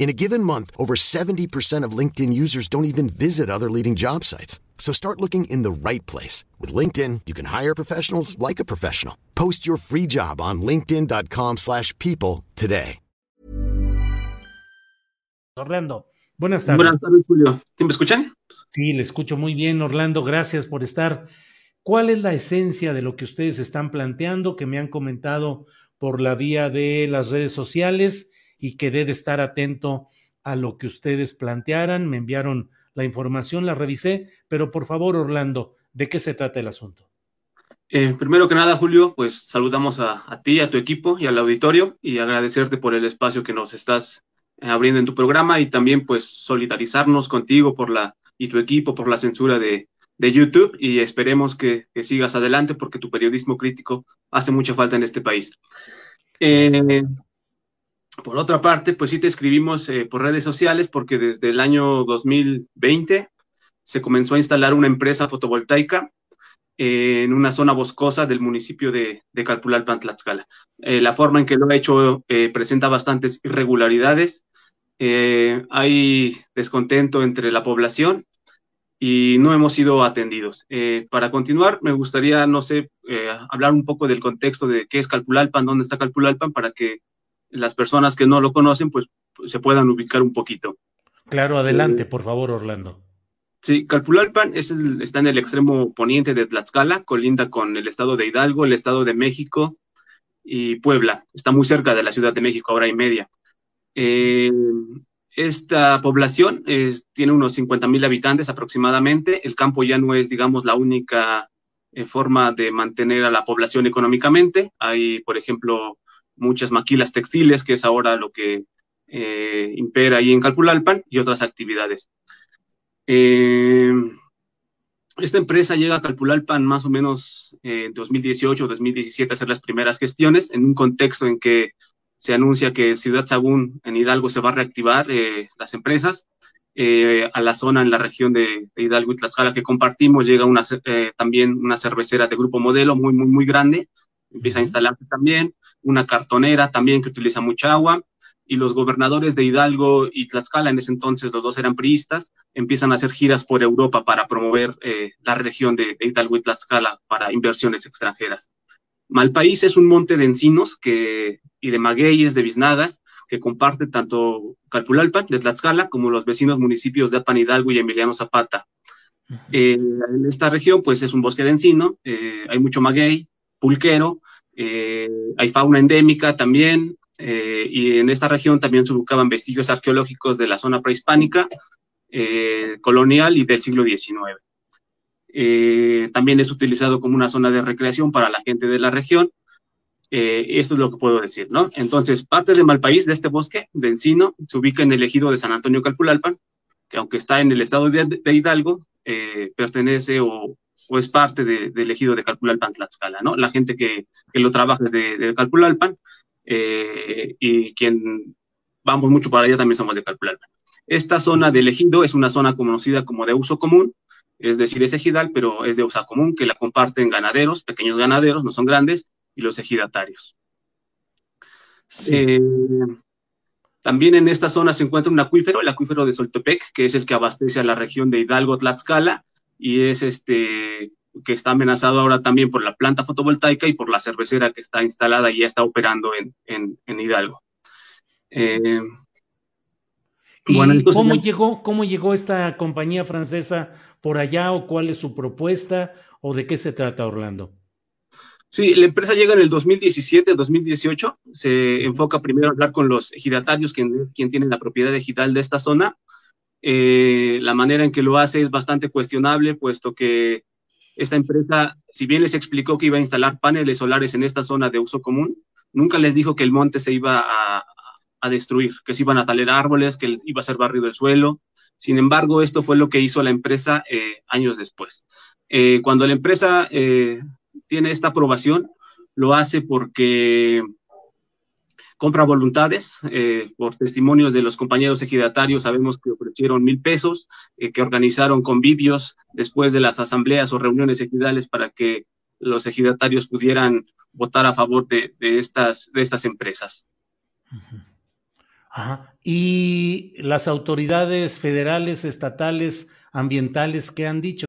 In a given month, over 70% of LinkedIn users don't even visit other leading job sites. So start looking in the right place. With LinkedIn, you can hire professionals like a professional. Post your free job on linkedin.com slash people today. Orlando, buenas tardes. Buenas tardes, Julio. ¿Sí me escuchan? Sí, le escucho muy bien, Orlando. Gracias por estar. ¿Cuál es la esencia de lo que ustedes están planteando que me han comentado por la vía de las redes sociales? Y quedé de estar atento a lo que ustedes plantearan. Me enviaron la información, la revisé, pero por favor, Orlando, ¿de qué se trata el asunto? Eh, primero que nada, Julio, pues saludamos a, ti, a tu equipo y al auditorio y agradecerte por el espacio que nos estás eh, abriendo en tu programa y también pues solidarizarnos contigo por la y tu equipo por la censura de, de YouTube y esperemos que, sigas adelante porque tu periodismo crítico hace mucha falta en este país. Eh, por otra parte, pues sí te escribimos eh, por redes sociales porque desde el año 2020 se comenzó a instalar una empresa fotovoltaica eh, en una zona boscosa del municipio de, de Calpulalpan, Tlaxcala. Eh, la forma en que lo ha hecho presenta bastantes irregularidades. hay descontento entre la población y no hemos sido atendidos. para continuar, me gustaría, no sé, hablar un poco del contexto de qué es Calpulalpan, dónde está Calpulalpan, para que las personas que no lo conocen, pues, se puedan ubicar un poquito. Claro, adelante, eh, por favor, Orlando. Sí, Calpulalpan es está en el extremo poniente de Tlaxcala, colinda con el estado de Hidalgo, el estado de México y Puebla. Está muy cerca de la Ciudad de México, hora y media. Eh, esta población tiene unos 50 mil habitantes aproximadamente. El campo ya no es, digamos, la única eh, forma de mantener a la población económicamente. Hay, por ejemplo, muchas maquilas textiles, que es ahora lo que eh, impera ahí en Calpulalpan, y otras actividades. Eh, esta empresa llega a Calpulalpan más o menos en 2018 o 2017 a hacer las primeras gestiones, en un contexto en que se anuncia que Ciudad Sagún en Hidalgo se va a reactivar eh, las empresas. a la zona en la región de, Hidalgo y Tlaxcala que compartimos llega una, también una cervecera de grupo modelo muy, muy, muy grande, empieza a instalarse también una cartonera también que utiliza mucha agua, y los gobernadores de Hidalgo y Tlaxcala, en ese entonces los dos eran priistas, empiezan a hacer giras por Europa para promover eh, la región de, Hidalgo y Tlaxcala para inversiones extranjeras. Malpaís es un monte de encinos que, y de magueyes, de biznagas, que comparte tanto Calpulalpan de Tlaxcala como los vecinos municipios de Apan Hidalgo y Emiliano Zapata. Eh, en esta región, pues es un bosque de encino, eh, hay mucho maguey, pulquero, eh, hay fauna endémica también, eh, y en esta región también se buscaban vestigios arqueológicos de la zona prehispánica, eh, colonial y del siglo XIX. también es utilizado como una zona de recreación para la gente de la región. esto es lo que puedo decir, ¿no? Entonces, parte de Malpaís, de este bosque de encino, se ubica en el ejido de San Antonio Calpulalpan, que aunque está en el estado de, de Hidalgo, pertenece o, o es parte del ejido de Calpulalpan Tlaxcala, ¿no? La gente que, lo trabaja de, de Calpulalpan eh, y quien vamos mucho para allá también somos de Calpulalpan. Esta zona del ejido es una zona conocida como de uso común, es decir, es ejidal, pero es de uso común, que la comparten ganaderos, pequeños ganaderos, no son grandes, y los ejidatarios. Eh, también en esta zona se encuentra un acuífero, el acuífero de Soltepec, que es el que abastece a la región de Hidalgo, Tlaxcala, y es este que está amenazado ahora también por la planta fotovoltaica y por la cervecera que está instalada y ya está operando en, Hidalgo. Eh, ¿Y cómo, llegó, cómo llegó esta compañía francesa por allá o cuál es su propuesta o de qué se trata, Orlando? Sí, la empresa llega en el 2017, 2018. Se enfoca primero a hablar con los ejidatarios, quien, quien tienen la propiedad digital de esta zona. Eh, la manera en que lo hace es bastante cuestionable, puesto que esta empresa, si bien les explicó que iba a instalar paneles solares en esta zona de uso común, nunca les dijo que el monte se iba a, destruir, que se iban a taler árboles, que iba a ser barrido el suelo. Sin embargo, esto fue lo que hizo la empresa eh, años después. Eh, cuando la empresa tiene esta aprobación, lo hace porque compra voluntades, eh, por testimonios de los compañeros ejidatarios, sabemos que ofrecieron mil pesos, eh, que organizaron convivios después de las asambleas o reuniones ejidales para que los ejidatarios pudieran votar a favor de, estas, de estas empresas. ¿Y las autoridades federales, estatales, ambientales, qué han dicho?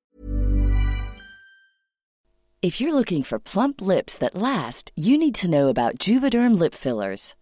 If you're looking for plump lips that last, you need to know about Juvederm lip fillers.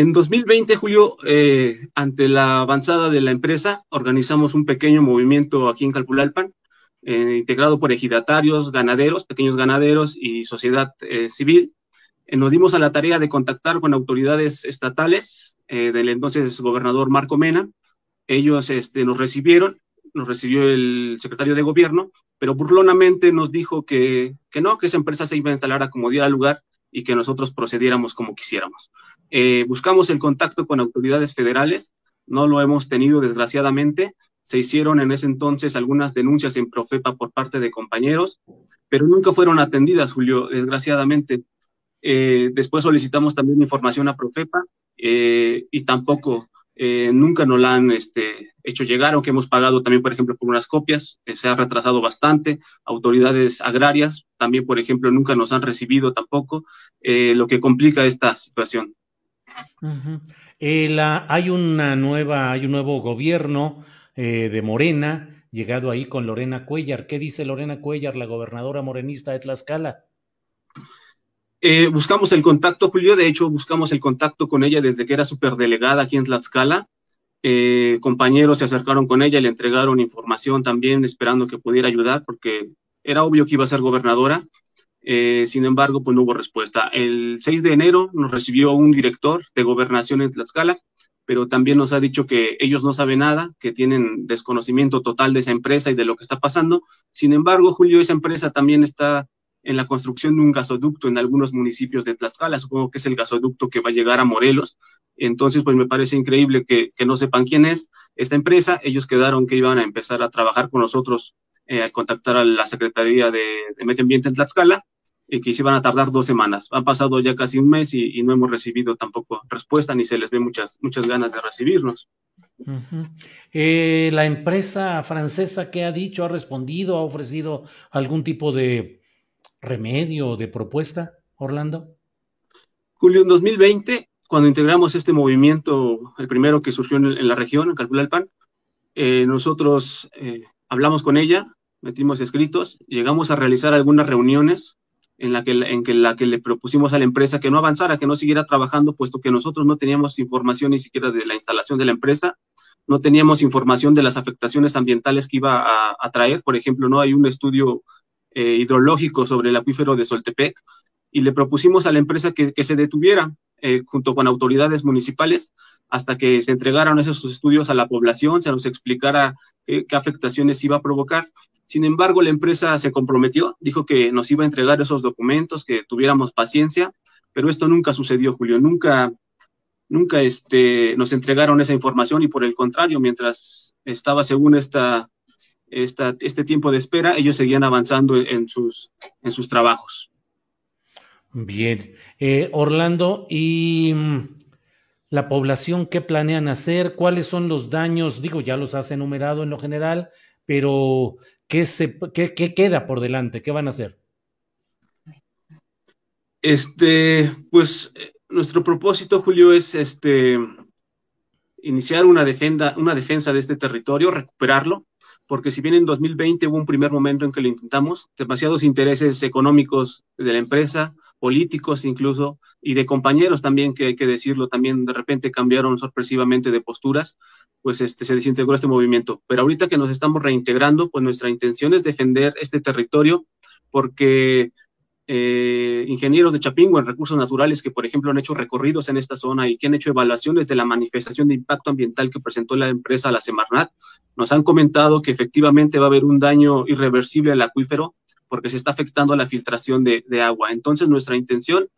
En 2020, Julio, eh, ante la avanzada de la empresa, organizamos un pequeño movimiento aquí en Calpulalpan, eh, integrado por ejidatarios, ganaderos, pequeños ganaderos y sociedad eh, civil. nos dimos a la tarea de contactar con autoridades estatales del entonces gobernador Marco Mena. Ellos este, nos recibieron, nos recibió el secretario de gobierno, pero burlonamente nos dijo que, que no, que esa empresa se iba a instalar a como diera lugar y que nosotros procediéramos como quisiéramos. Eh, buscamos el contacto con autoridades federales, no lo hemos tenido desgraciadamente. Se hicieron en ese entonces algunas denuncias en Profepa por parte de compañeros, pero nunca fueron atendidas, Julio, desgraciadamente. Eh, después solicitamos también información a Profepa eh, y tampoco, nunca nos la han este, hecho llegar, aunque hemos pagado también, por ejemplo, por unas copias, se ha retrasado bastante. Autoridades agrarias también, por ejemplo, nunca nos han recibido tampoco, lo que complica esta situación. Eh, hay una nueva, hay un nuevo gobierno eh, de Morena, llegado ahí con Lorena Cuellar. ¿Qué dice Lorena Cuellar, la gobernadora morenista de Tlaxcala? Eh, buscamos el contacto, Julio, de hecho buscamos el contacto con ella desde que era superdelegada aquí en Tlaxcala. compañeros se acercaron con ella le entregaron información también esperando que pudiera ayudar porque era obvio que iba a ser gobernadora eh, sin embargo, pues no hubo respuesta. El 6 de enero nos recibió un director de gobernación en Tlaxcala, pero también nos ha dicho que ellos no saben nada, que tienen desconocimiento total de esa empresa y de lo que está pasando. Sin embargo, Julio, esa empresa también está en la construcción de un gasoducto en algunos municipios de Tlaxcala. Supongo que es el gasoducto que va a llegar a Morelos. Entonces, pues me parece increíble que, no sepan quién es esta empresa. Ellos quedaron que iban a empezar a trabajar con nosotros eh, al contactar a la Secretaría de, Medio Ambiente en Tlaxcala y que se iban a tardar dos semanas. Han pasado ya casi un mes y, no hemos recibido tampoco respuesta ni se les ve muchas, muchas ganas de recibirnos. Eh, la empresa francesa, ¿qué ha dicho? ¿Ha respondido? ¿Ha ofrecido algún tipo de remedio o de propuesta? Orlando? Julio, en 2020, cuando integramos este movimiento, el primero que surgió en, la región, en Calpulalpan, eh, nosotros eh, hablamos con ella, metimos escritos, llegamos a realizar algunas reuniones en la que, en que, la que le propusimos a la empresa que no avanzara, que no siguiera trabajando, puesto que nosotros no teníamos información ni siquiera de la instalación de la empresa, no teníamos información de las afectaciones ambientales que iba a, traer. Por ejemplo, no hay un estudio eh, hidrológico sobre el acuífero de Soltepec y le propusimos a la empresa que, se detuviera eh, junto con autoridades municipales hasta que se entregaran esos estudios a la población, se nos explicara qué, qué afectaciones iba a provocar. Sin embargo, la empresa se comprometió, dijo que nos iba a entregar esos documentos, que tuviéramos paciencia, pero esto nunca sucedió, Julio. Nunca, nunca este, nos entregaron esa información y por el contrario, mientras estaba según esta, esta, este tiempo de espera, ellos seguían avanzando en sus, en sus trabajos. Bien. Eh, Orlando, ¿y mm, la población qué planean hacer? ¿Cuáles son los daños? Digo, ya los has enumerado en lo general, pero ¿Qué, se, qué, queda por delante? ¿Qué van a hacer? Este, pues eh, nuestro propósito, Julio, es este iniciar una defensa, una defensa de este territorio, recuperarlo, porque si bien en 2020 hubo un primer momento en que lo intentamos, demasiados intereses económicos de la empresa, políticos incluso, y de compañeros también, que hay que decirlo, también de repente cambiaron sorpresivamente de posturas, pues este, se desintegró este movimiento. Pero ahorita que nos estamos reintegrando, pues nuestra intención es defender este territorio porque eh, ingenieros de Chapingo en recursos naturales que, por ejemplo, han hecho recorridos en esta zona y que han hecho evaluaciones de la manifestación de impacto ambiental que presentó la empresa, la Semarnat, nos han comentado que efectivamente va a haber un daño irreversible al acuífero porque se está afectando la filtración de, de agua. Entonces, nuestra intención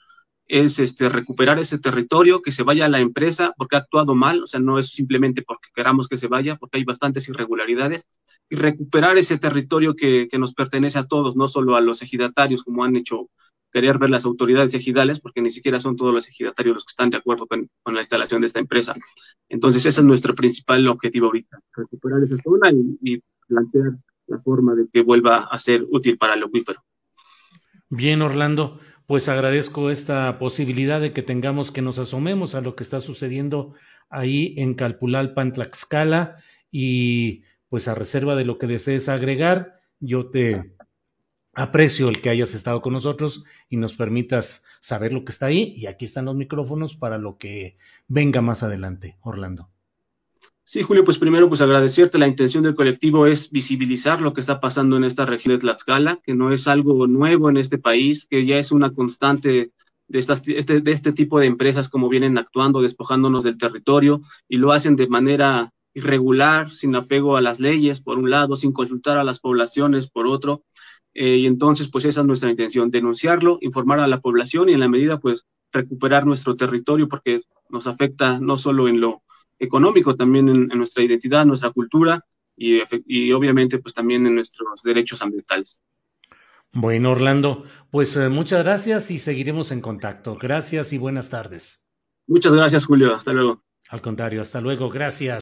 es este, recuperar ese territorio, que se vaya a la empresa porque ha actuado mal, o sea, no es simplemente porque queramos que se vaya, porque hay bastantes irregularidades, y recuperar ese territorio que, que nos pertenece a todos, no solo a los ejidatarios, como han hecho querer ver las autoridades ejidales, porque ni siquiera son todos los ejidatarios los que están de acuerdo con, con la instalación de esta empresa. Entonces, ese es nuestro principal objetivo ahorita, recuperar esa zona y, y plantear la forma de que vuelva a ser útil para el acuífero. Bien, Orlando pues agradezco esta posibilidad de que tengamos que nos asomemos a lo que está sucediendo ahí en Calpulalpan, Tlaxcala, y pues a reserva de lo que desees agregar, yo te aprecio el que hayas estado con nosotros y nos permitas saber lo que está ahí, y aquí están los micrófonos para lo que venga más adelante, Orlando. Sí, Julio, pues primero pues agradecerte. La intención del colectivo es visibilizar lo que está pasando en esta región de Tlaxcala, que no es algo nuevo en este país, que ya es una constante de, estas, este, de este tipo de empresas como vienen actuando, despojándonos del territorio y lo hacen de manera irregular, sin apego a las leyes, por un lado, sin consultar a las poblaciones, por otro. Eh, y entonces, pues esa es nuestra intención, denunciarlo, informar a la población y en la medida, pues, recuperar nuestro territorio porque nos afecta no solo en lo económico también en, nuestra identidad, nuestra cultura y, y, obviamente pues también en nuestros derechos ambientales. Bueno, Orlando, pues eh, muchas gracias y seguiremos en contacto. Gracias y buenas tardes. Muchas gracias, Julio. Hasta luego. Al contrario, hasta luego. Gracias.